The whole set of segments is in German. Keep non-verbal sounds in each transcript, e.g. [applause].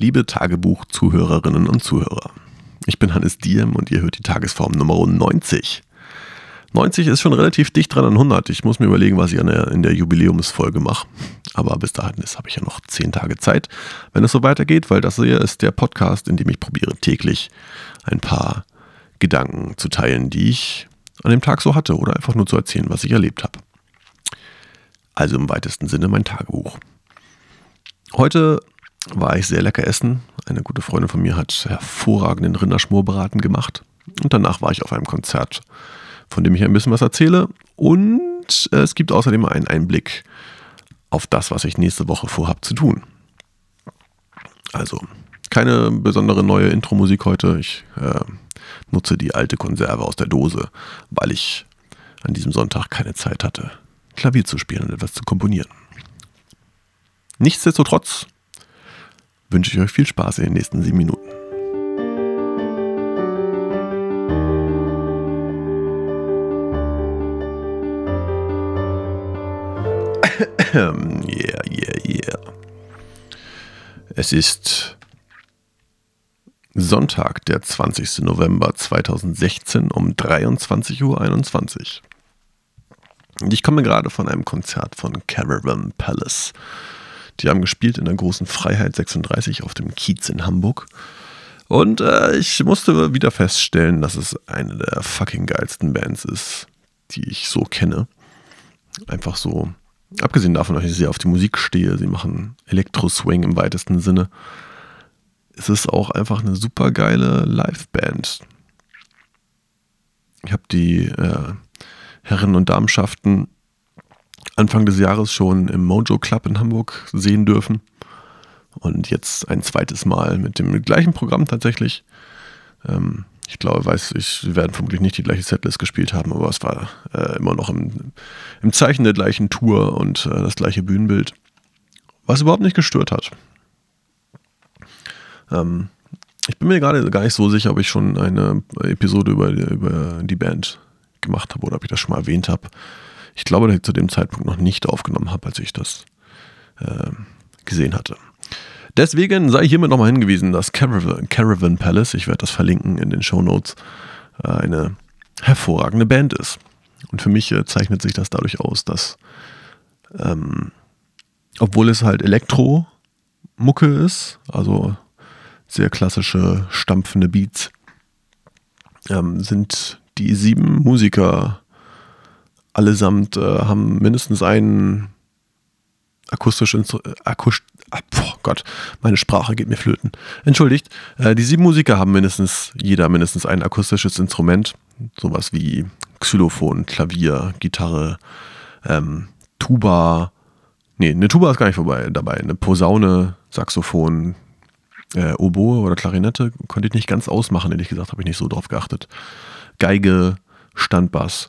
Liebe Tagebuch-Zuhörerinnen und Zuhörer, ich bin Hannes Diem und ihr hört die Tagesform Nummer 90. 90 ist schon relativ dicht dran an 100. Ich muss mir überlegen, was ich der, in der Jubiläumsfolge mache. Aber bis dahin habe ich ja noch 10 Tage Zeit, wenn es so weitergeht, weil das hier ist der Podcast, in dem ich probiere täglich ein paar Gedanken zu teilen, die ich an dem Tag so hatte oder einfach nur zu erzählen, was ich erlebt habe. Also im weitesten Sinne mein Tagebuch. Heute war ich sehr lecker essen. Eine gute Freundin von mir hat hervorragenden Rinderschmorbraten gemacht. Und danach war ich auf einem Konzert, von dem ich ein bisschen was erzähle. Und es gibt außerdem einen Einblick auf das, was ich nächste Woche vorhabe zu tun. Also keine besondere neue Intro-Musik heute. Ich äh, nutze die alte Konserve aus der Dose, weil ich an diesem Sonntag keine Zeit hatte, Klavier zu spielen und etwas zu komponieren. Nichtsdestotrotz wünsche ich euch viel Spaß in den nächsten sieben Minuten. [coughs] yeah, yeah, yeah. Es ist Sonntag, der 20. November 2016 um 23.21 Uhr. Und ich komme gerade von einem Konzert von Caravan Palace. Die haben gespielt in der großen Freiheit 36 auf dem Kiez in Hamburg. Und äh, ich musste wieder feststellen, dass es eine der fucking geilsten Bands ist, die ich so kenne. Einfach so, abgesehen davon, dass ich sehr auf die Musik stehe, sie machen Elektro-Swing im weitesten Sinne. Es ist auch einfach eine super geile Live-Band. Ich habe die äh, Herren- und Damenschaften Anfang des Jahres schon im Mojo Club in Hamburg sehen dürfen. Und jetzt ein zweites Mal mit dem gleichen Programm tatsächlich. Ähm, ich glaube, weiß ich, sie werden vermutlich nicht die gleiche Setlist gespielt haben, aber es war äh, immer noch im, im, Zeichen der gleichen Tour und äh, das gleiche Bühnenbild. Was überhaupt nicht gestört hat. Ähm, ich bin mir gerade gar nicht so sicher, ob ich schon eine Episode über, über die Band gemacht habe oder ob ich das schon mal erwähnt habe. Ich glaube, dass ich zu dem Zeitpunkt noch nicht aufgenommen habe, als ich das äh, gesehen hatte. Deswegen sei hiermit nochmal hingewiesen, dass Caravan, Caravan Palace, ich werde das verlinken in den Show Notes, äh, eine hervorragende Band ist. Und für mich äh, zeichnet sich das dadurch aus, dass, ähm, obwohl es halt Elektro-Mucke ist, also sehr klassische, stampfende Beats, ähm, sind die sieben Musiker allesamt äh, haben mindestens ein akustisches Akust oh Gott, meine Sprache geht mir flöten. Entschuldigt. Äh, die sieben Musiker haben mindestens, jeder mindestens ein akustisches Instrument. Sowas wie Xylophon, Klavier, Gitarre, ähm, Tuba. Nee, eine Tuba ist gar nicht vorbei dabei. Eine Posaune, Saxophon, äh, Oboe oder Klarinette. Konnte ich nicht ganz ausmachen, ehrlich gesagt, habe ich nicht so drauf geachtet. Geige, Standbass,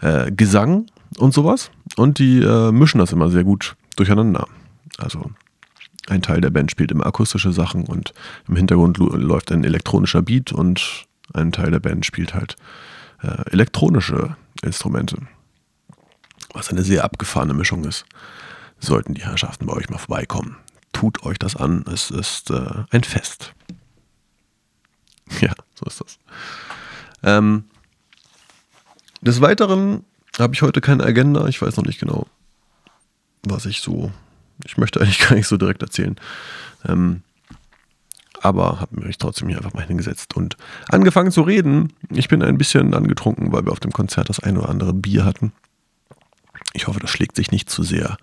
äh, Gesang und sowas. Und die äh, mischen das immer sehr gut durcheinander. Also ein Teil der Band spielt immer akustische Sachen und im Hintergrund läuft ein elektronischer Beat und ein Teil der Band spielt halt äh, elektronische Instrumente. Was eine sehr abgefahrene Mischung ist. Sollten die Herrschaften bei euch mal vorbeikommen. Tut euch das an, es ist äh, ein Fest. [laughs] Ja, so ist das. Ähm, des Weiteren habe ich heute keine Agenda. Ich weiß noch nicht genau, was ich so. Ich möchte eigentlich [laughs] gar nicht so direkt erzählen. Ähm, aber habe mich trotzdem hier einfach mal hingesetzt und angefangen zu reden. Ich bin ein bisschen angetrunken, weil wir auf dem Konzert das ein oder andere Bier hatten. Ich hoffe, das schlägt sich nicht zu sehr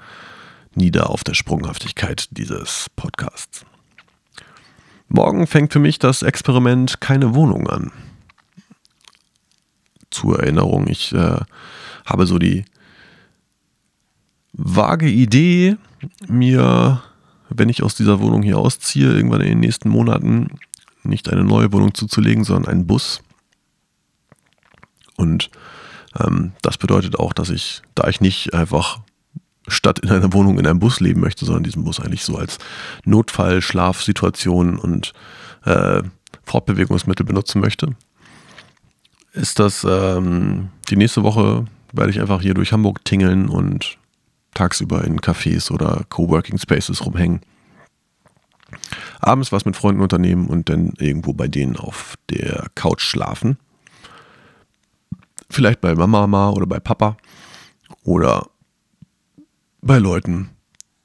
nieder auf der Sprunghaftigkeit dieses Podcasts. Morgen fängt für mich das Experiment keine Wohnung an zur Erinnerung. Ich äh, habe so die vage Idee, mir, wenn ich aus dieser Wohnung hier ausziehe, irgendwann in den nächsten Monaten nicht eine neue Wohnung zuzulegen, sondern einen Bus. Und ähm, das bedeutet auch, dass ich, da ich nicht einfach statt in einer Wohnung in einem Bus leben möchte, sondern diesen Bus eigentlich so als Notfall, Schlafsituation und äh, Fortbewegungsmittel benutzen möchte, ist das ähm, die nächste Woche werde ich einfach hier durch Hamburg tingeln und tagsüber in Cafés oder Coworking Spaces rumhängen. abends was mit Freunden unternehmen und dann irgendwo bei denen auf der Couch schlafen. Vielleicht bei Mama oder bei Papa oder bei Leuten,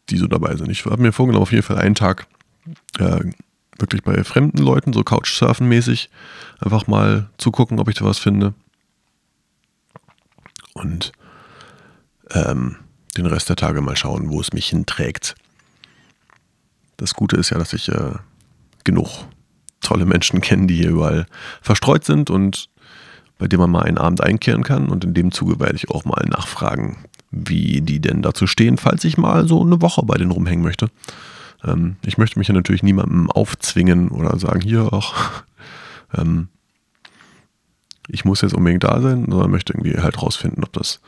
die so dabei sind. Ich habe mir vorgenommen, auf jeden Fall einen Tag äh, wirklich bei fremden Leuten, so Couchsurfen-mäßig, einfach mal zugucken, ob ich da was finde. Und ähm, den Rest der Tage mal schauen, wo es mich hinträgt. Das Gute ist ja, dass ich äh, genug tolle Menschen kenne, die hier überall verstreut sind und bei denen man mal einen Abend einkehren kann. Und in dem Zuge werde ich auch mal nachfragen, wie die denn dazu stehen, falls ich mal so eine Woche bei denen rumhängen möchte. Ähm, ich möchte mich ja natürlich niemandem aufzwingen oder sagen, hier auch, [laughs] ähm, ich muss jetzt unbedingt da sein, sondern möchte irgendwie halt rausfinden, ob das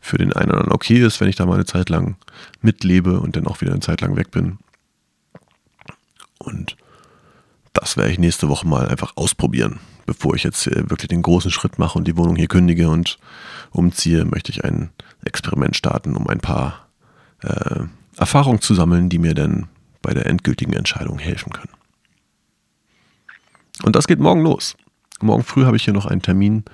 für den einen oder anderen okay ist, wenn ich da mal eine Zeit lang mitlebe und dann auch wieder eine Zeit lang weg bin. Und das werde ich nächste Woche mal einfach ausprobieren. Bevor ich jetzt wirklich den großen Schritt mache und die Wohnung hier kündige und umziehe, möchte ich ein Experiment starten, um ein paar äh, Erfahrungen zu sammeln, die mir dann bei der endgültigen Entscheidung helfen können. Und das geht morgen los. Morgen früh habe ich hier noch einen Termin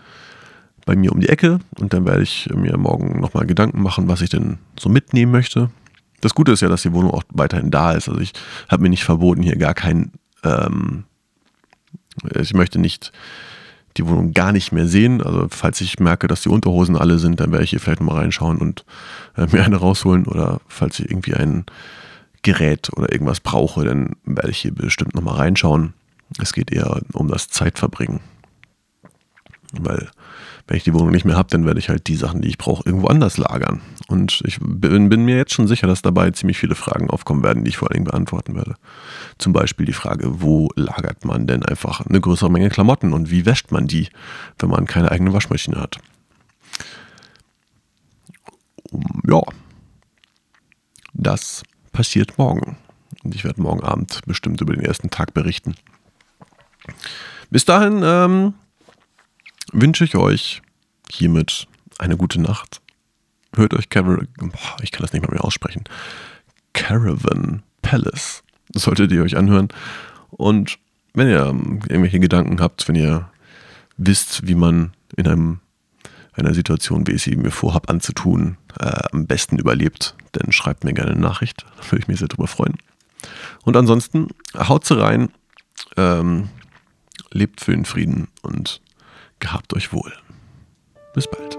bei mir um die Ecke und dann werde ich mir morgen nochmal Gedanken machen, was ich denn so mitnehmen möchte. Das Gute ist ja, dass die Wohnung auch weiterhin da ist. Also ich habe mir nicht verboten, hier gar kein, ähm, ich möchte nicht die Wohnung gar nicht mehr sehen. Also falls ich merke, dass die Unterhosen alle sind, dann werde ich hier vielleicht nochmal reinschauen und äh, mir eine rausholen. Oder falls ich irgendwie ein Gerät oder irgendwas brauche, dann werde ich hier bestimmt nochmal reinschauen. Es geht eher um das Zeitverbringen. Weil wenn ich die Wohnung nicht mehr habe, dann werde ich halt die Sachen, die ich brauche, irgendwo anders lagern. Und ich bin, bin, mir jetzt schon sicher, dass dabei ziemlich viele Fragen aufkommen werden, die ich vor allen Dingen beantworten werde. Zum Beispiel die Frage, wo lagert man denn einfach eine größere Menge Klamotten und wie wäscht man die, wenn man keine eigene Waschmaschine hat? Ja, das passiert morgen. Und ich werde morgen Abend bestimmt über den ersten Tag berichten. Bis dahin ähm, wünsche ich euch hiermit eine gute Nacht. Hört euch Caravan, ich kann das nicht mal mehr aussprechen, Caravan Palace. Das solltet ihr euch anhören. Und wenn ihr ähm, irgendwelche Gedanken habt, wenn ihr wisst, wie man in einem, einer Situation, wie ich sie mir vorhabe anzutun, äh, am besten überlebt, dann schreibt mir gerne eine Nachricht. Da würde ich mich sehr drüber freuen. Und ansonsten, haut sie rein, ähm, lebt für den Frieden und Gehabt euch wohl. Bis bald.